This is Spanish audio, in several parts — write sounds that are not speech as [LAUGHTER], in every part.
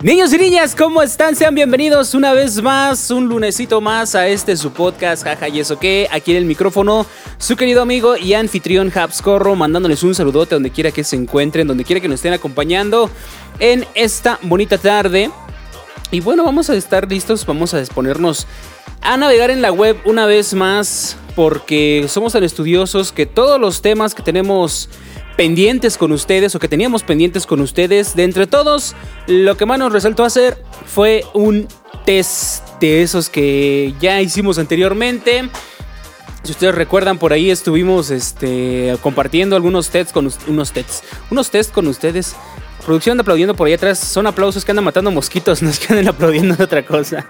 Niños y niñas, ¿cómo están? Sean bienvenidos una vez más, un lunesito más a este su podcast, jaja y eso que, aquí en el micrófono, su querido amigo y anfitrión Habscorro, mandándoles un saludote donde quiera que se encuentren, donde quiera que nos estén acompañando en esta bonita tarde. Y bueno, vamos a estar listos, vamos a disponernos a navegar en la web una vez más, porque somos tan estudiosos que todos los temas que tenemos pendientes con ustedes o que teníamos pendientes con ustedes. De entre todos, lo que más nos resaltó hacer fue un test de esos que ya hicimos anteriormente. Si ustedes recuerdan, por ahí estuvimos este, compartiendo algunos tests con unos tests, unos tests con ustedes producción aplaudiendo por ahí atrás. Son aplausos que andan matando mosquitos, [LAUGHS] no es que anden aplaudiendo de otra cosa.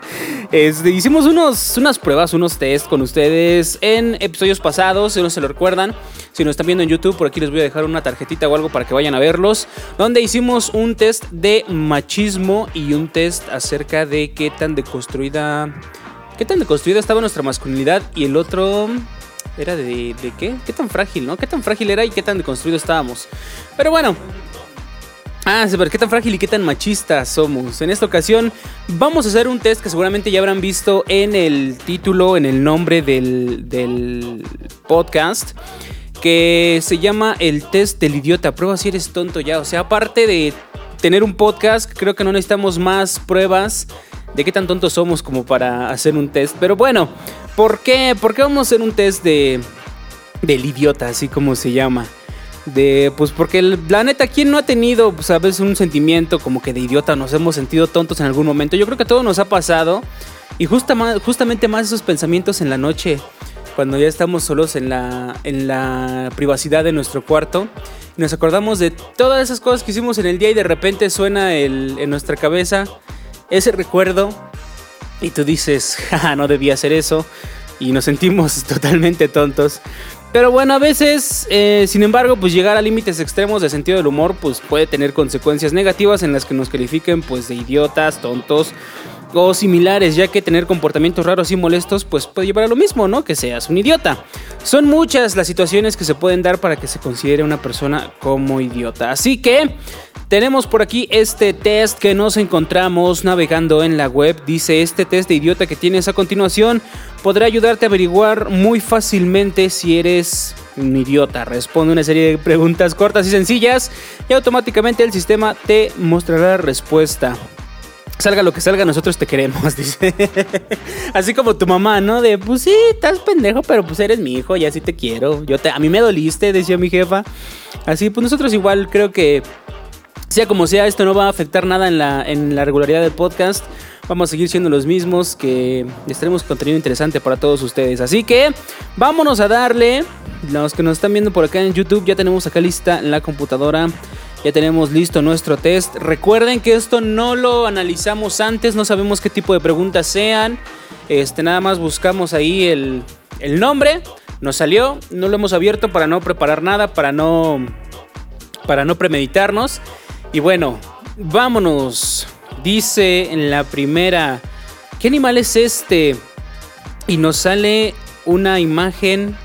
Este, hicimos unos, unas pruebas, unos test con ustedes en episodios pasados, si no se lo recuerdan. Si nos están viendo en YouTube, por aquí les voy a dejar una tarjetita o algo para que vayan a verlos. Donde hicimos un test de machismo y un test acerca de qué tan deconstruida. ¿Qué tan deconstruida estaba nuestra masculinidad? Y el otro era de, de, qué? ¿Qué tan frágil, no? ¿Qué tan frágil era y qué tan deconstruido estábamos? Pero bueno, Ah, pero qué tan frágil y qué tan machista somos. En esta ocasión vamos a hacer un test que seguramente ya habrán visto en el título, en el nombre del, podcast, que se llama el test del idiota. Prueba si eres tonto ya. O sea, aparte de tener un podcast, creo que no necesitamos más pruebas de qué tan tontos somos como para hacer un test. Pero bueno, ¿por qué? ¿Por qué vamos a hacer un test de, del idiota, así como se llama? De, pues porque la neta, ¿quién no ha tenido, pues a veces un sentimiento como que de idiota? Nos hemos sentido tontos en algún momento. Yo creo que todo nos ha pasado. Y justamente más esos pensamientos en la noche, cuando ya estamos solos en la, en la privacidad de nuestro cuarto. Y nos acordamos de todas esas cosas que hicimos en el día y de repente suena en nuestra cabeza ese recuerdo. Y tú dices, [LAUGHS] jaja, no debía hacer eso. Y nos sentimos [LAUGHS] totalmente tontos. Pero bueno, a veces, eh, sin embargo, pues llegar a límites extremos de sentido del humor, pues puede tener consecuencias negativas en las que nos califiquen pues de idiotas, tontos o similares, ya que tener comportamientos raros y molestos pues puede llevar a lo mismo, ¿no? Que seas un idiota. Son muchas las situaciones que se pueden dar para que se considere una persona como idiota. Así que tenemos por aquí este test que nos encontramos navegando en la web. Dice este test de idiota que tienes a continuación podrá ayudarte a averiguar muy fácilmente si eres un idiota. Responde una serie de preguntas cortas y sencillas y automáticamente el sistema te mostrará la respuesta. Salga lo que salga, nosotros te queremos, [LAUGHS] dice. Así como tu mamá, ¿no? De, pues sí, estás pendejo, pero pues eres mi hijo, y así te quiero. Yo te, a mí me doliste, decía mi jefa. Así, pues nosotros igual creo que sea como sea, esto no va a afectar nada en la, en la regularidad del podcast. Vamos a seguir siendo los mismos, que les tenemos contenido interesante para todos ustedes. Así que vámonos a darle. Los que nos están viendo por acá en YouTube, ya tenemos acá lista la computadora. Ya tenemos listo nuestro test. Recuerden que esto no lo analizamos antes, no sabemos qué tipo de preguntas sean. Este, nada más buscamos ahí el, el nombre. Nos salió, no lo hemos abierto para no preparar nada, para no, para no premeditarnos. Y bueno, vámonos. Dice en la primera, ¿qué animal es este? Y nos sale una imagen,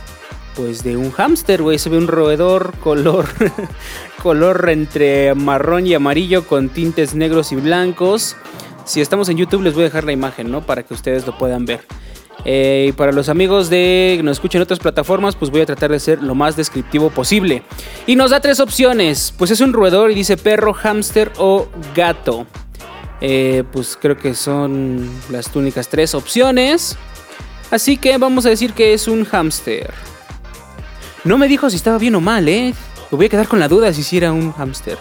pues de un hámster, güey. Se ve un roedor color, [LAUGHS] color entre marrón y amarillo con tintes negros y blancos. Si estamos en YouTube les voy a dejar la imagen, ¿no? Para que ustedes lo puedan ver. Eh, y para los amigos de que nos escuchan en otras plataformas, pues voy a tratar de ser lo más descriptivo posible. Y nos da tres opciones. Pues es un roedor y dice perro, hámster o gato. Eh, pues creo que son las únicas tres opciones. Así que vamos a decir que es un hámster. No me dijo si estaba bien o mal, ¿eh? Me voy a quedar con la duda si era un hámster.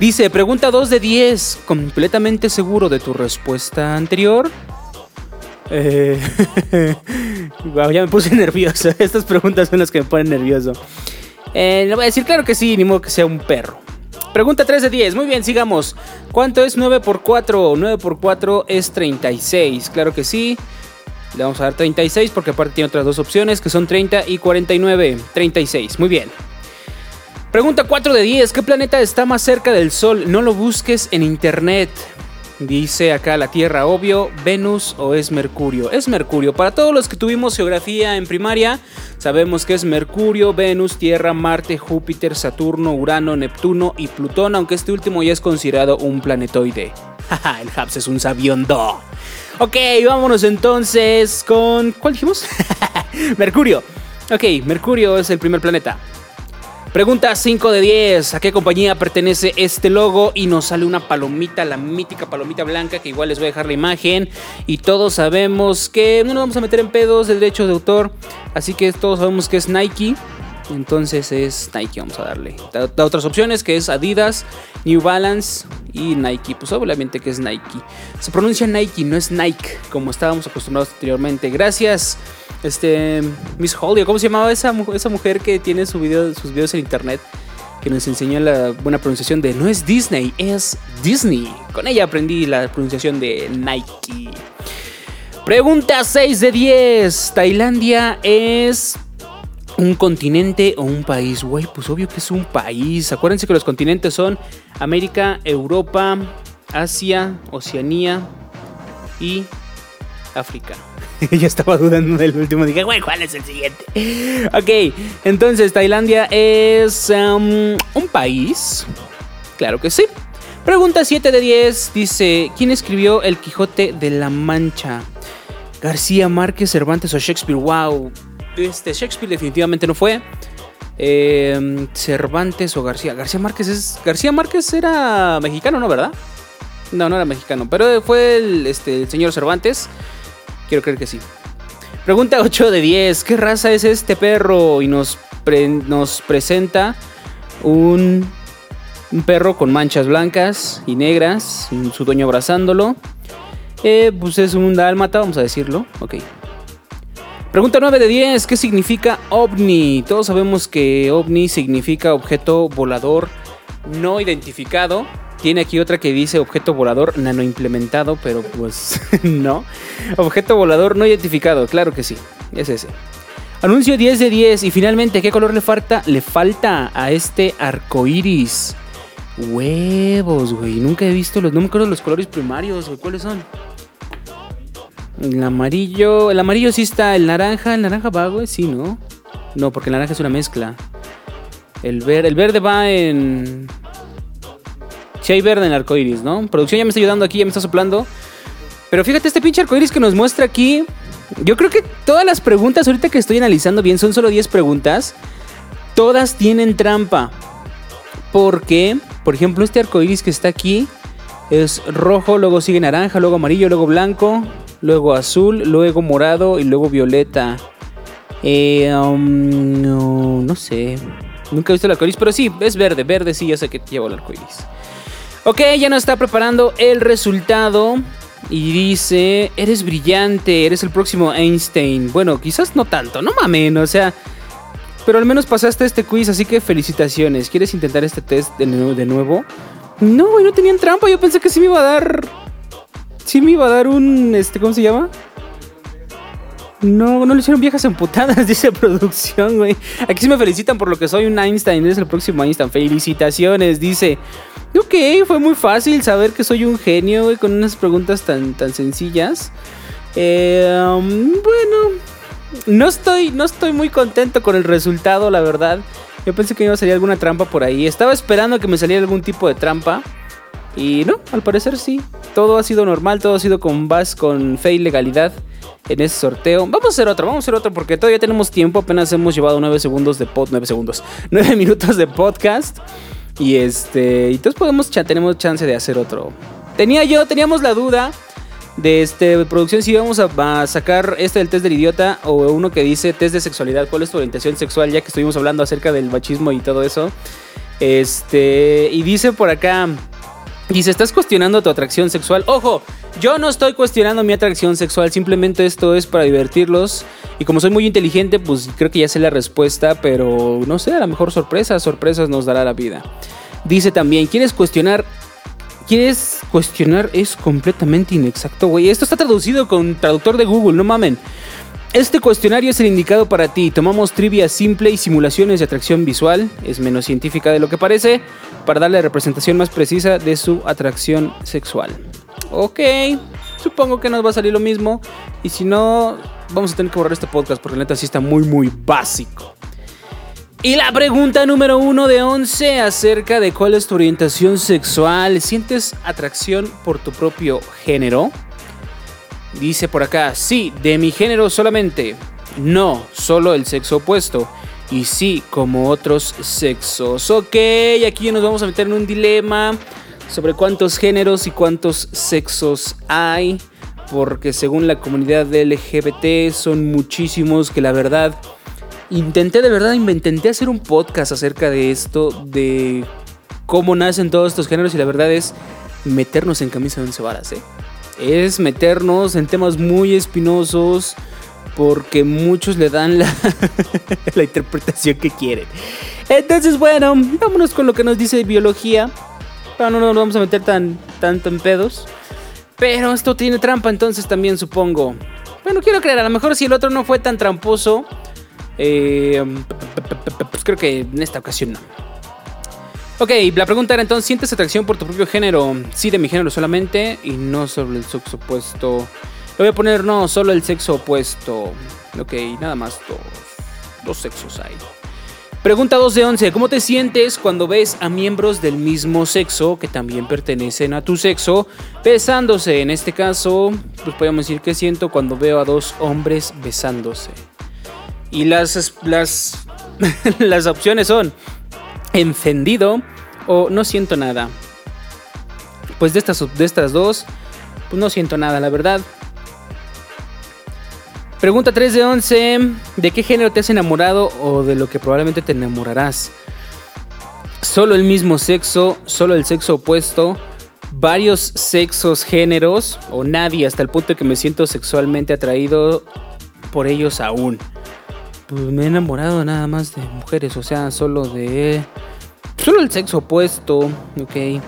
Dice, pregunta 2 de 10. ¿Completamente seguro de tu respuesta anterior? Eh, [LAUGHS] ya me puse nervioso. [LAUGHS] Estas preguntas son las que me ponen nervioso. Eh, le voy a decir, claro que sí, ni modo que sea un perro. Pregunta 3 de 10. Muy bien, sigamos. ¿Cuánto es 9 por 4? 9 por 4 es 36. Claro que sí. Le vamos a dar 36 porque aparte tiene otras dos opciones que son 30 y 49. 36. Muy bien. Pregunta 4 de 10. ¿Qué planeta está más cerca del Sol? No lo busques en internet. Dice acá la Tierra, obvio, Venus o es Mercurio. Es Mercurio. Para todos los que tuvimos geografía en primaria, sabemos que es Mercurio, Venus, Tierra, Marte, Júpiter, Saturno, Urano, Neptuno y Plutón, aunque este último ya es considerado un planetoide. [LAUGHS] Jaja, el Habs es un sabiondo. Ok, vámonos entonces con... ¿Cuál dijimos? [LAUGHS] Mercurio. Ok, Mercurio es el primer planeta. Pregunta 5 de 10. ¿A qué compañía pertenece este logo? Y nos sale una palomita, la mítica palomita blanca, que igual les voy a dejar la imagen. Y todos sabemos que no nos vamos a meter en pedos de derechos de autor. Así que todos sabemos que es Nike. Entonces es Nike, vamos a darle. Da, otras opciones que es Adidas, New Balance y Nike. Pues obviamente que es Nike. Se pronuncia Nike, no es Nike, como estábamos acostumbrados anteriormente. Gracias este, Miss Holly, ¿cómo se llamaba esa, mujer que tiene su video, sus videos en internet? Que nos enseñó la buena pronunciación de no es Disney, es Disney. Con ella aprendí la pronunciación de Nike. Pregunta 6 de 10. ¿Tailandia es un continente o un país? Güey, pues obvio que es un país. Acuérdense que los continentes son América, Europa, Asia, Oceanía y África. [LAUGHS] ya estaba dudando del último. Dije, güey, ¿cuál es el siguiente? Ok, entonces Tailandia es um, un país. Claro que sí. Pregunta 7 de 10 dice, ¿quién escribió El Quijote de la Mancha? García Márquez, Cervantes o Shakespeare. Wow. Este Shakespeare definitivamente no fue. Em, Cervantes o García. García Márquez es. García Márquez era mexicano, ¿no? ¿Verdad? No, no era mexicano. Pero fue el, este, el señor Cervantes. Quiero creer que sí. Pregunta 8 de 10. ¿Qué raza es este perro? Y nos, nos presenta un, un, perro con manchas blancas y negras. Su dueño abrazándolo. Eh, pues es un dálmata, vamos a decirlo. Ok. Pregunta 9 de 10. ¿Qué significa ovni? Todos sabemos que ovni significa objeto volador no identificado tiene aquí otra que dice objeto volador nano implementado, pero pues [LAUGHS] no. Objeto volador no identificado, claro que sí, es ese. Anuncio 10 de 10 y finalmente, ¿qué color le falta? Le falta a este arco iris. Huevos, güey. Nunca he visto los. No me acuerdo los colores primarios, güey. ¿Cuáles son? El amarillo. El amarillo sí está. El naranja. El naranja va, güey. Sí, ¿no? No, porque el naranja es una mezcla. El, ver, el verde va en. Si hay verde en el arco iris, ¿no? Producción ya me está ayudando aquí, ya me está soplando. Pero fíjate, este pinche arco iris que nos muestra aquí. Yo creo que todas las preguntas, ahorita que estoy analizando bien, son solo 10 preguntas. Todas tienen trampa. Porque, por ejemplo, este arco iris que está aquí es rojo, luego sigue naranja, luego amarillo, luego blanco, luego azul, luego morado y luego violeta. Eh, um, no, no sé. Nunca he visto el arco iris, pero sí, es verde. Verde sí, ya sé que llevo el arco iris. Ok, ya nos está preparando el resultado. Y dice, eres brillante, eres el próximo Einstein. Bueno, quizás no tanto, no mames, o sea... Pero al menos pasaste este quiz, así que felicitaciones. ¿Quieres intentar este test? De nuevo? No, güey, no tenían trampa. Yo pensé que sí me iba a dar... Sí me iba a dar un... Este, ¿Cómo se llama? No, no le hicieron viejas emputadas, [LAUGHS] dice producción, güey. Aquí sí me felicitan por lo que soy un Einstein. Eres el próximo Einstein. Felicitaciones, dice. Ok, fue muy fácil saber que soy un genio, güey, con unas preguntas tan, tan sencillas. Eh, bueno, no estoy, no estoy muy contento con el resultado, la verdad. Yo pensé que iba a salir alguna trampa por ahí. Estaba esperando que me saliera algún tipo de trampa. Y no, al parecer sí. Todo ha sido normal, todo ha sido con base, con fe y legalidad en ese sorteo. Vamos a hacer otro, vamos a hacer otro porque todavía tenemos tiempo. Apenas hemos llevado 9 segundos de pod, 9 segundos, [LAUGHS] 9 minutos de podcast. Y este, entonces podemos, tenemos chance de hacer otro. Tenía yo, teníamos la duda de este producción si íbamos a, sacar este del test del idiota o uno que dice test de sexualidad, cuál es tu orientación sexual, ya que estuvimos hablando acerca del machismo y todo eso. Este, y dice por acá, dice, ¿estás cuestionando tu atracción sexual? Ojo, yo no estoy cuestionando mi atracción sexual, simplemente esto es para divertirlos. Y como soy muy inteligente, pues creo que ya sé la respuesta, pero no sé, a lo mejor sorpresas, sorpresas nos dará la vida. Dice también, ¿quieres cuestionar? ¿Quieres cuestionar? Es completamente inexacto, güey. Esto está traducido con traductor de Google, no mamen. Este cuestionario es el indicado para ti. Tomamos trivia simple y simulaciones de atracción visual, es menos científica de lo que parece, para darle la representación más precisa de su atracción sexual. Ok, supongo que nos va a salir lo mismo. Y si no, vamos a tener que borrar este podcast porque la neta sí está muy, muy básico. Y la pregunta número uno de 11 acerca de cuál es tu orientación sexual. ¿Sientes atracción por tu propio género? Dice por acá, sí, de mi género solamente. No, solo el sexo opuesto. Y sí, como otros sexos. Ok, aquí nos vamos a meter en un dilema sobre cuántos géneros y cuántos sexos hay. Porque según la comunidad LGBT son muchísimos que la verdad... Intenté de verdad, intenté hacer un podcast acerca de esto, de cómo nacen todos estos géneros y la verdad es meternos en camisa de once varas, ¿eh? Es meternos en temas muy espinosos porque muchos le dan la, [LAUGHS] la interpretación que quieren. Entonces, bueno, vámonos con lo que nos dice biología. Pero no nos vamos a meter tan tanto en pedos. Pero esto tiene trampa, entonces también supongo. Bueno, quiero creer, a lo mejor si el otro no fue tan tramposo, eh, pues creo que en esta ocasión no. Ok, la pregunta era entonces, ¿sientes atracción por tu propio género? Sí, de mi género solamente y no sobre el sexo opuesto. Le voy a poner no, solo el sexo opuesto. Ok, nada más dos, dos sexos hay. Pregunta 2 de 11. ¿Cómo te sientes cuando ves a miembros del mismo sexo que también pertenecen a tu sexo besándose? En este caso, pues podemos decir que siento cuando veo a dos hombres besándose. Y las, las, [LAUGHS] las opciones son encendido o no siento nada. Pues de estas, de estas dos, pues no siento nada, la verdad. Pregunta 3 de 11. ¿De qué género te has enamorado o de lo que probablemente te enamorarás? Solo el mismo sexo, solo el sexo opuesto, varios sexos, géneros o nadie hasta el punto que me siento sexualmente atraído por ellos aún. Pues me he enamorado nada más de mujeres, o sea, solo de Solo el sexo opuesto, ok.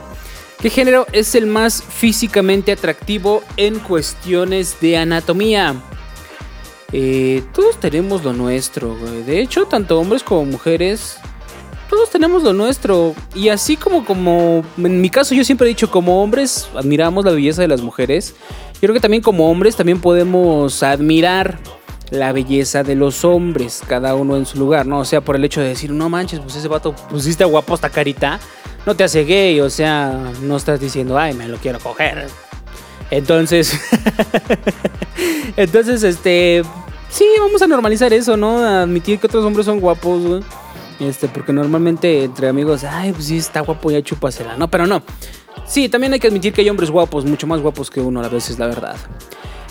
¿Qué género es el más físicamente atractivo en cuestiones de anatomía? Eh, todos tenemos lo nuestro, güey. De hecho, tanto hombres como mujeres, todos tenemos lo nuestro. Y así como, como, en mi caso yo siempre he dicho, como hombres admiramos la belleza de las mujeres. Yo creo que también como hombres también podemos admirar la belleza de los hombres, cada uno en su lugar, ¿no? O sea, por el hecho de decir, no manches, pues ese vato pusiste guapo esta carita, no te hace gay, o sea, no estás diciendo, ay, me lo quiero coger. Entonces, [LAUGHS] entonces, este, sí, vamos a normalizar eso, ¿no? admitir que otros hombres son guapos, güey. Este, porque normalmente entre amigos, ay, pues sí, está guapo, ya chúpasela, ¿no? Pero no. Sí, también hay que admitir que hay hombres guapos, mucho más guapos que uno a veces, la verdad.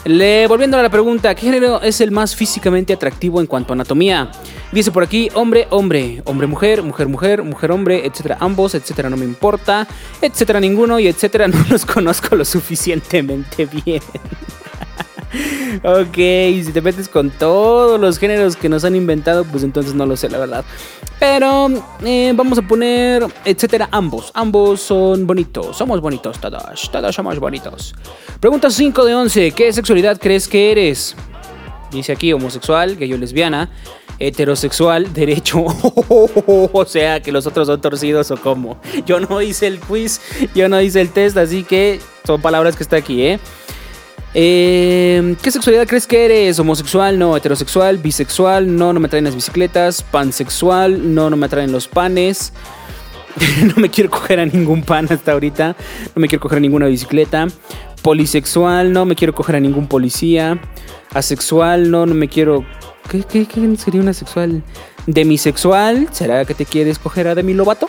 Le, volviendo a la pregunta, ¿qué género es el más físicamente atractivo en cuanto a anatomía? Dice por aquí, hombre, hombre, hombre, mujer, mujer, mujer, mujer, hombre, etcétera, ambos, etcétera, no me importa, etcétera, ninguno y etcétera, [LAUGHS] no los conozco lo suficientemente bien. Ok, si te metes con todos los géneros que nos han inventado, pues entonces no lo sé, la verdad. Pero eh, vamos a poner, etcétera, ambos. Ambos son bonitos. Somos bonitos todos. Todos somos bonitos. Pregunta 5 de 11. ¿Qué sexualidad crees que eres? Dice aquí homosexual, gay o lesbiana, heterosexual, [LAUGHS] derecho. o sea, que los otros son torcidos o cómo. Yo no hice el quiz, yo no hice el test, así que son palabras que está aquí, ¿eh? Eh, ¿Qué sexualidad crees que eres? ¿Homosexual? No. ¿Heterosexual? ¿Bisexual? No, no me traen las bicicletas. ¿Pansexual? No, no me traen los panes. [LAUGHS] no me quiero coger a ningún pan hasta ahorita. No me quiero coger a ninguna bicicleta. Polisexual, no me quiero coger a ningún policía. Asexual, no, no me quiero. ¿Qué, qué, qué sería una sexual? Demisexual, ¿será que te quieres coger a Demi Lovato?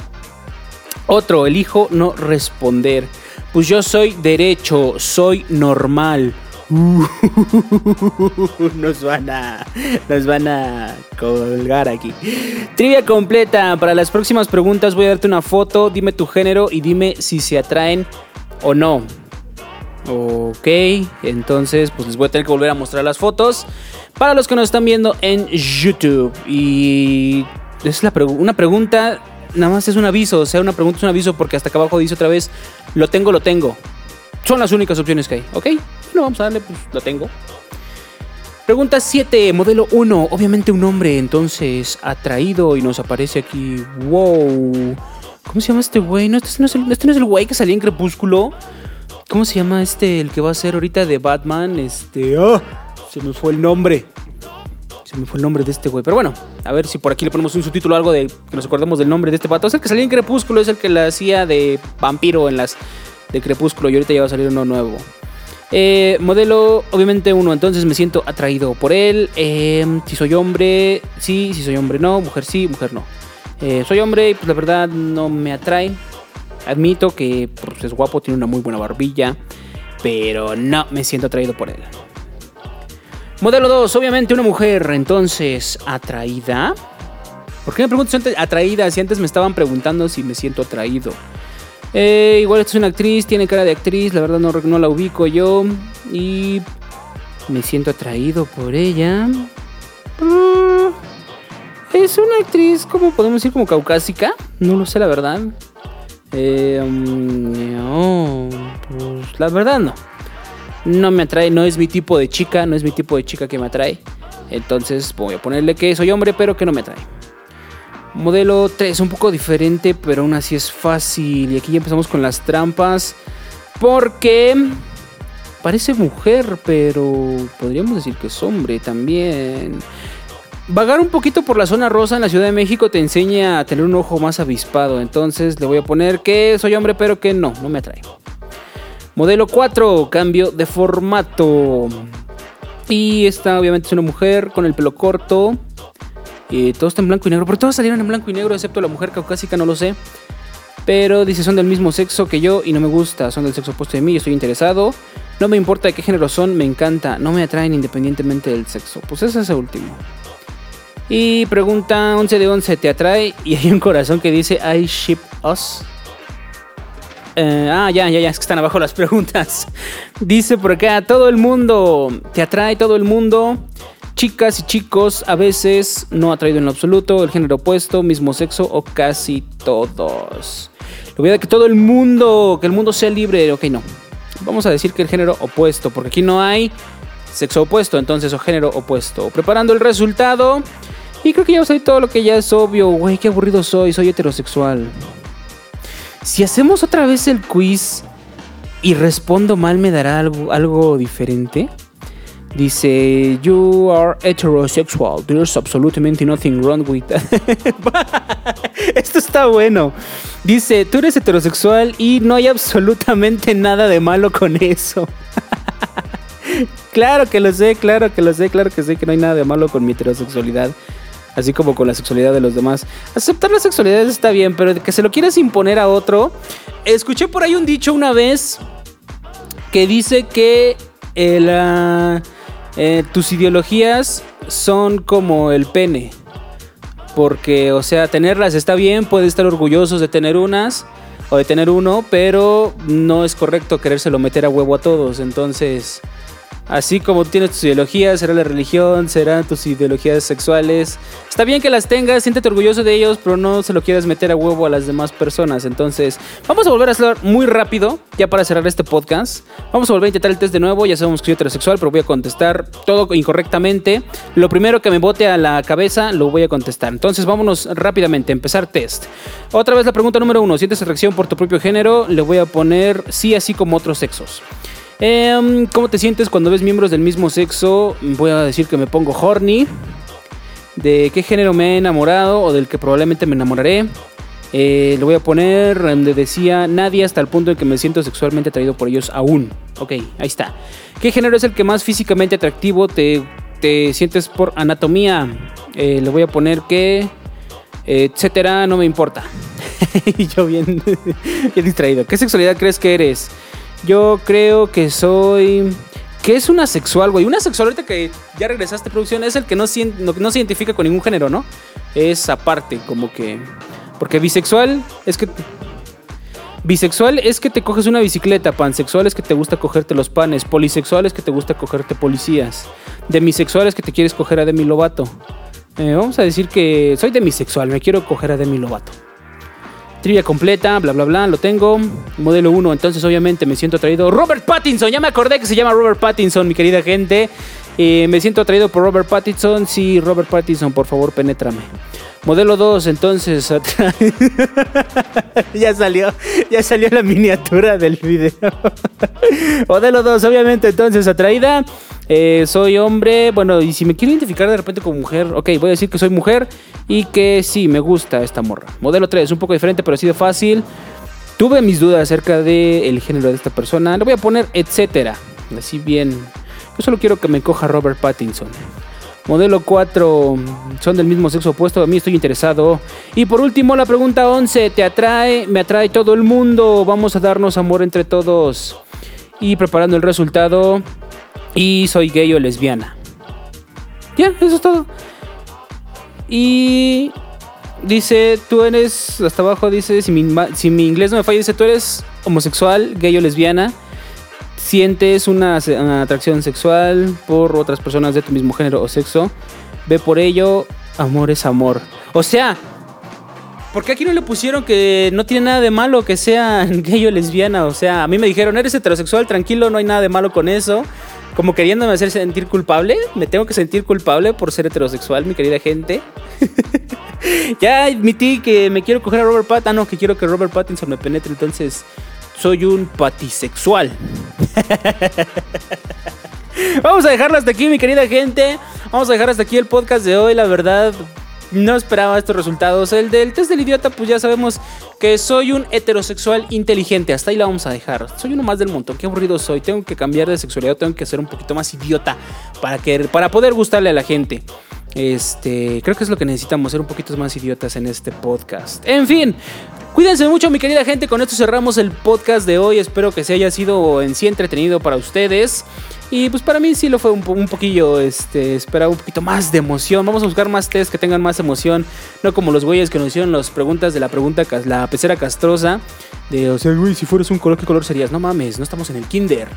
Otro, elijo no responder. Pues yo soy derecho, soy normal. [LAUGHS] nos van a nos van a colgar aquí. Trivia completa. Para las próximas preguntas voy a darte una foto, dime tu género y dime si se atraen o no. Ok, entonces pues les voy a tener que volver a mostrar las fotos para los que nos están viendo en YouTube. Y es la una pregunta nada más es un aviso, o sea, una pregunta es un aviso porque hasta acá abajo dice otra vez, lo tengo, lo tengo. Son las únicas opciones que hay, ¿ok? Bueno, vamos a darle, pues lo tengo. Pregunta 7, modelo 1, obviamente un hombre, entonces atraído y nos aparece aquí, wow. ¿Cómo se llama este güey? No, este no es el, este güey que salía en Crepúsculo. ¿Cómo se llama este, el que va a ser ahorita de Batman? Este, oh, se me fue el nombre. Se me fue el nombre de este güey. Pero bueno, a ver si por aquí le ponemos un subtítulo o algo de que nos acordemos del nombre de este pato. Es el que salía en Crepúsculo, es el que la hacía de vampiro en las de Crepúsculo y ahorita ya va a salir uno nuevo. Eh, modelo, obviamente uno, entonces me siento atraído por él. Eh, si soy hombre, sí, si soy hombre, no. Mujer, sí, mujer, no. Eh, soy hombre y pues la verdad no me atrae. Admito que pues, es guapo, tiene una muy buena barbilla, pero no me siento atraído por él. Modelo 2, obviamente una mujer, entonces, atraída. ¿Por qué me pregunto si antes atraída? Si antes me estaban preguntando si me siento atraído. Eh, igual esta es una actriz, tiene cara de actriz, la verdad no, no la ubico yo. Y me siento atraído por ella. Mm, es una actriz, como podemos decir, como caucásica. No lo sé, la verdad. Eh, um, pues la verdad no no me atrae, no es mi tipo de chica, no es mi tipo de chica que me atrae. Entonces voy a ponerle que soy hombre, pero que no me atrae. Modelo 3, un poco diferente, pero aún así es fácil. Y aquí ya empezamos con las trampas. Porque parece mujer, pero podríamos decir que es hombre también. Vagar un poquito por la zona rosa en la Ciudad de México te enseña a tener un ojo más avispado. Entonces le voy a poner que soy hombre, pero que no, no me atrae. Modelo 4, cambio de formato. Y esta obviamente es una mujer con el pelo corto. Y todo está en blanco y negro. Pero todos salieron en blanco y negro, excepto la mujer caucásica, no lo sé. Pero dice, son del mismo sexo que yo y no me gusta. Son del sexo opuesto de mí, estoy interesado. No me importa de qué género son, me encanta. No me atraen independientemente del sexo. Pues ese es el último. Y pregunta 11 de 11, ¿te atrae? Y hay un corazón que dice, I ship us. Eh, ah, ya, ya, ya, es que están abajo las preguntas. [LAUGHS] Dice por acá, todo el mundo, te atrae todo el mundo. Chicas y chicos, a veces no atraído en lo absoluto, el género opuesto, mismo sexo o casi todos. Lo voy a que todo el mundo, que el mundo sea libre, ok, no. Vamos a decir que el género opuesto, porque aquí no hay sexo opuesto, entonces o género opuesto. Preparando el resultado. Y creo que ya os todo lo que ya es obvio. Güey, qué aburrido soy, soy heterosexual. Si hacemos otra vez el quiz y respondo mal, ¿me dará algo, diferente? Dice, you are heterosexual. There's absolutely nothing wrong with that. [LAUGHS] Esto está bueno. Dice, tú eres heterosexual y no hay absolutamente nada de malo con eso. [LAUGHS] claro que lo sé, claro que lo sé, claro que sé que no hay nada de malo con mi heterosexualidad así como con la sexualidad de los demás. Aceptar la sexualidad está bien, pero que se lo quieras imponer a otro. Escuché por ahí un dicho una vez que dice que eh, eh, tus ideologías son como el pene. Porque, o sea, tenerlas está bien, puedes estar orgullosos de tener unas o de tener uno, pero no es correcto querérselo meter a huevo a todos. Entonces, Así como tienes tus ideologías, será la religión, serán tus ideologías sexuales. Está bien que las tengas, siéntete orgulloso de ellos, pero no se lo quieras meter a huevo a las demás personas. Entonces, vamos a volver a hablar muy rápido, ya para cerrar este podcast. Vamos a volver a intentar el test de nuevo. Ya sabemos que soy heterosexual, pero voy a contestar todo incorrectamente. Lo primero que me bote a la cabeza, lo voy a contestar. Entonces, vámonos rápidamente, empezar test. Otra vez la pregunta número uno: ¿sientes atracción por tu propio género? Le voy a poner sí, así como otros sexos. Em, ¿Cómo te sientes cuando ves miembros del mismo sexo? Voy a decir que me pongo horny. ¿De qué género me he enamorado o del que probablemente me enamoraré? Eh, le voy a poner donde decía nadie hasta el punto en que me siento sexualmente atraído por ellos aún. Ok, ahí está. ¿Qué género es el que más físicamente atractivo te, sientes por anatomía? Eh, le voy a poner que, etcétera, no me importa. [LAUGHS] y yo bien, [LAUGHS] bien distraído. ¿Qué sexualidad crees que eres? Yo creo que soy. Que es una sexual, güey. Una sexual, ahorita que ya regresaste a producción, es el que no, no, se identifica con ningún género, ¿no? Es aparte, como que. Porque bisexual es que. Bisexual es que te coges una bicicleta, pansexual es que te gusta cogerte los panes, polisexual es que te gusta cogerte policías, demisexual es que te quieres coger a Demi Lovato. Eh, vamos a decir que soy demisexual, me quiero coger a Demi Lovato. Trivia completa, bla, bla, bla, lo tengo. Modelo 1, entonces obviamente me siento atraído. Robert Pattinson, ya me acordé que se llama Robert Pattinson, mi querida gente. Eh, me siento atraído por Robert Pattinson. Sí, Robert Pattinson, por favor, penétrame. Modelo 2, entonces. [LAUGHS] ya salió, ya salió la miniatura del video. [LAUGHS] Modelo 2, obviamente, entonces atraída. Eh, soy hombre, bueno, y si me quiero identificar de repente como mujer, ok, voy a decir que soy mujer y que sí, me gusta esta morra. Modelo 3, un poco diferente, pero así de fácil. Tuve mis dudas acerca del género de esta persona. Le voy a poner etcétera. Así bien. Yo solo quiero que me coja Robert Pattinson. Modelo 4 son del mismo sexo opuesto, a mí estoy interesado. Y por último, la pregunta 11, ¿te atrae? Me atrae todo el mundo, vamos a darnos amor entre todos. Y preparando el resultado, y soy gay o lesbiana. Ya, eso es todo. Y dice, tú eres, hasta abajo dice, si mi, si mi inglés no me falla, dice, tú eres homosexual, gay o lesbiana sientes una, atracción sexual por otras personas de tu mismo género o sexo, ve por ello, amor es amor. O sea, ¿por qué aquí no le pusieron que no tiene nada de malo que sea [LAUGHS] gay o lesbiana? O sea, a mí me dijeron, eres heterosexual, tranquilo, no hay nada de malo con eso. Como queriéndome hacer sentir culpable, me tengo que sentir culpable por ser heterosexual, mi querida gente. [LAUGHS] ya admití que me quiero coger a Robert Pattinson, ah, no, que quiero que Robert Pattinson me penetre, entonces soy un patisexual. [LAUGHS] Vamos a dejarlo hasta aquí, mi querida gente. Vamos a dejar hasta aquí el podcast de hoy. La verdad, no esperaba estos resultados. El del test del idiota, pues ya sabemos que soy un heterosexual inteligente. Hasta ahí la vamos a dejar. Soy uno más del montón. Qué aburrido soy. Tengo que cambiar de sexualidad. Tengo que ser un poquito más idiota para, que, para poder gustarle a la gente. Este, creo que es lo que necesitamos, ser un poquito más idiotas en este podcast. En fin, Cuídense mucho, mi querida gente. Con esto cerramos el podcast de hoy. Espero que se haya sido en sí entretenido para ustedes. Y pues para mí sí lo fue un, poquillo, este, esperaba un poquito más de emoción. Vamos a buscar más test que tengan más emoción. No como los güeyes que nos hicieron las preguntas de la pregunta, la pecera castrosa. De, o sea, güey, si fueras un color, ¿qué color serías? No mames, no estamos en el kinder.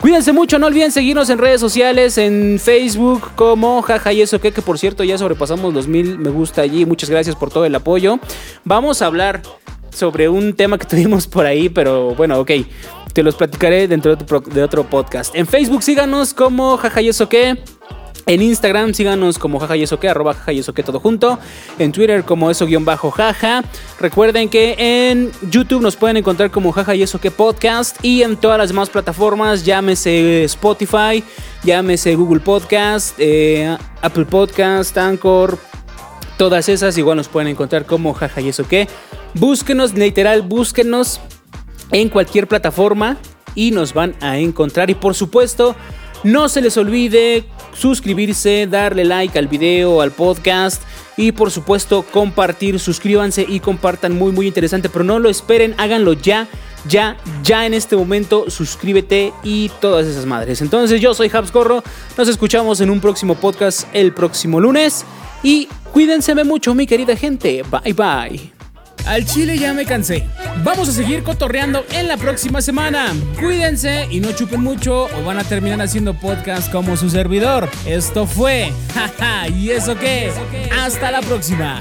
Cuídense mucho, no olviden seguirnos en redes sociales, en Facebook como jaja y eso que, que por cierto ya sobrepasamos los mil me gusta allí. Muchas gracias por todo el apoyo. Vamos a hablar sobre un tema que [LAUGHS] tuvimos por ahí, pero bueno, ok. Te los platicaré dentro de otro, podcast. En Facebook síganos como jaja y eso que. En Instagram síganos como jaja y eso que, arroba jaja y eso que todo junto. En Twitter como eso guion bajo jaja. Recuerden que en YouTube nos pueden encontrar como jaja y eso que podcast. Y en todas las demás plataformas, llámese Spotify, llámese Google Podcast, eh, Apple Podcast, Anchor, Todas esas igual nos pueden encontrar como jaja y eso que. Búsquenos, literal, búsquenos en cualquier plataforma y nos van a encontrar. Y por supuesto, no se les olvide suscribirse, darle like al video, al podcast y por supuesto compartir, suscríbanse y compartan. Muy muy interesante, pero no lo esperen, háganlo ya, ya, ya en este momento, suscríbete y todas esas madres. Entonces yo soy Habs Gorro, nos escuchamos en un próximo podcast el próximo lunes. Y cuídense mucho mi querida gente, bye bye. Al chile ya me cansé. Vamos a seguir cotorreando en la próxima semana. Cuídense y no chupen mucho o van a terminar haciendo podcast como su servidor. Esto fue. [LAUGHS] ¿y eso qué? Hasta la próxima.